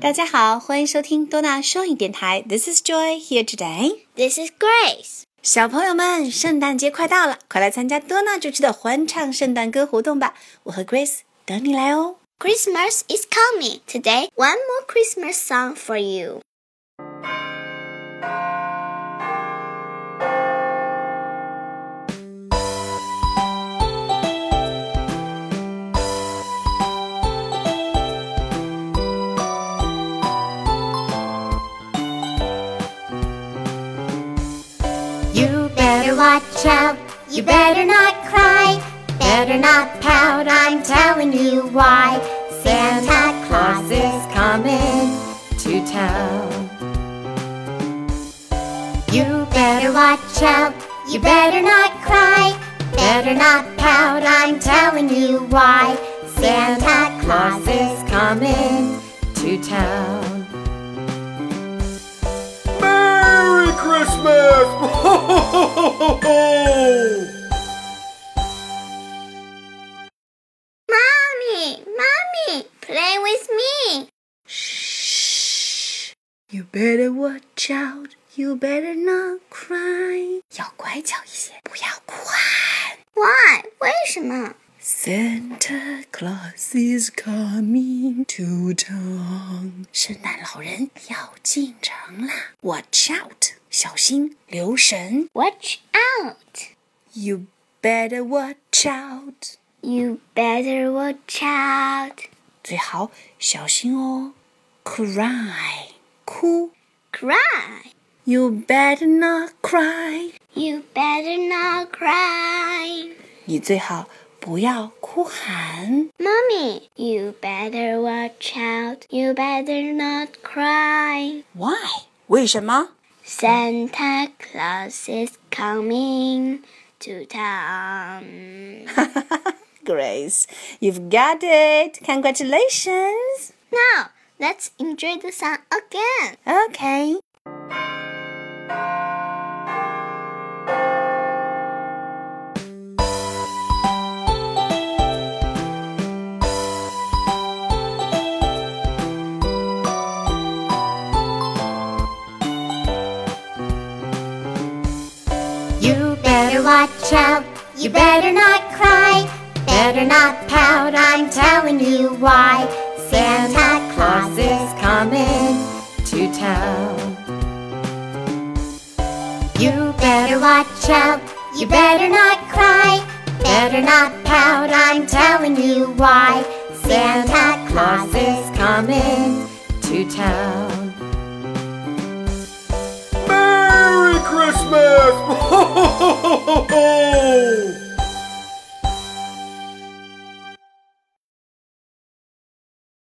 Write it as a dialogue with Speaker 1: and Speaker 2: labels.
Speaker 1: 大家好，欢迎收听多纳双语电台。This is Joy here today.
Speaker 2: This is Grace.
Speaker 1: 小朋友们，圣诞节快到了，快来参加多纳主持的欢唱圣诞歌活动吧！我和 Grace 等你来哦。
Speaker 2: Christmas is coming. Today, one more Christmas song for you.
Speaker 3: You better watch out, you better not cry, better not pout, I'm telling you why. Santa Claus is coming to town. You better watch out, you better not cry, better not pout, I'm telling you why. Santa Claus is coming to town.
Speaker 4: Merry Christmas!
Speaker 2: Mommy, mommy, play with me.
Speaker 1: Shh! You better watch out. You better not cry. 要乖巧一些，不要哭喊。
Speaker 2: Why? 为什么？
Speaker 1: Santa Claus is coming to town. 圣诞老人要进城啦！Watch out，小心，留神。
Speaker 2: Watch out.
Speaker 1: You better watch out，
Speaker 2: You better watch out.
Speaker 1: 最好小心哦。Cry，哭。
Speaker 2: Cry.
Speaker 1: You better not cry，
Speaker 2: You better not cry.
Speaker 1: 你最好不要哭喊。
Speaker 2: Mommy, you better watch out. You better not cry.
Speaker 1: Why？为什么？
Speaker 2: Santa Claus is coming to town.
Speaker 1: Grace, you've got it. Congratulations.
Speaker 2: Now, let's enjoy the song again.
Speaker 1: Okay.
Speaker 3: You better watch out, you better not cry, better not pout, I'm telling you why. Santa Claus is coming to town. You better watch out, you better not cry, better not pout, I'm telling you why. Santa Claus is coming to town.
Speaker 4: Merry Christmas!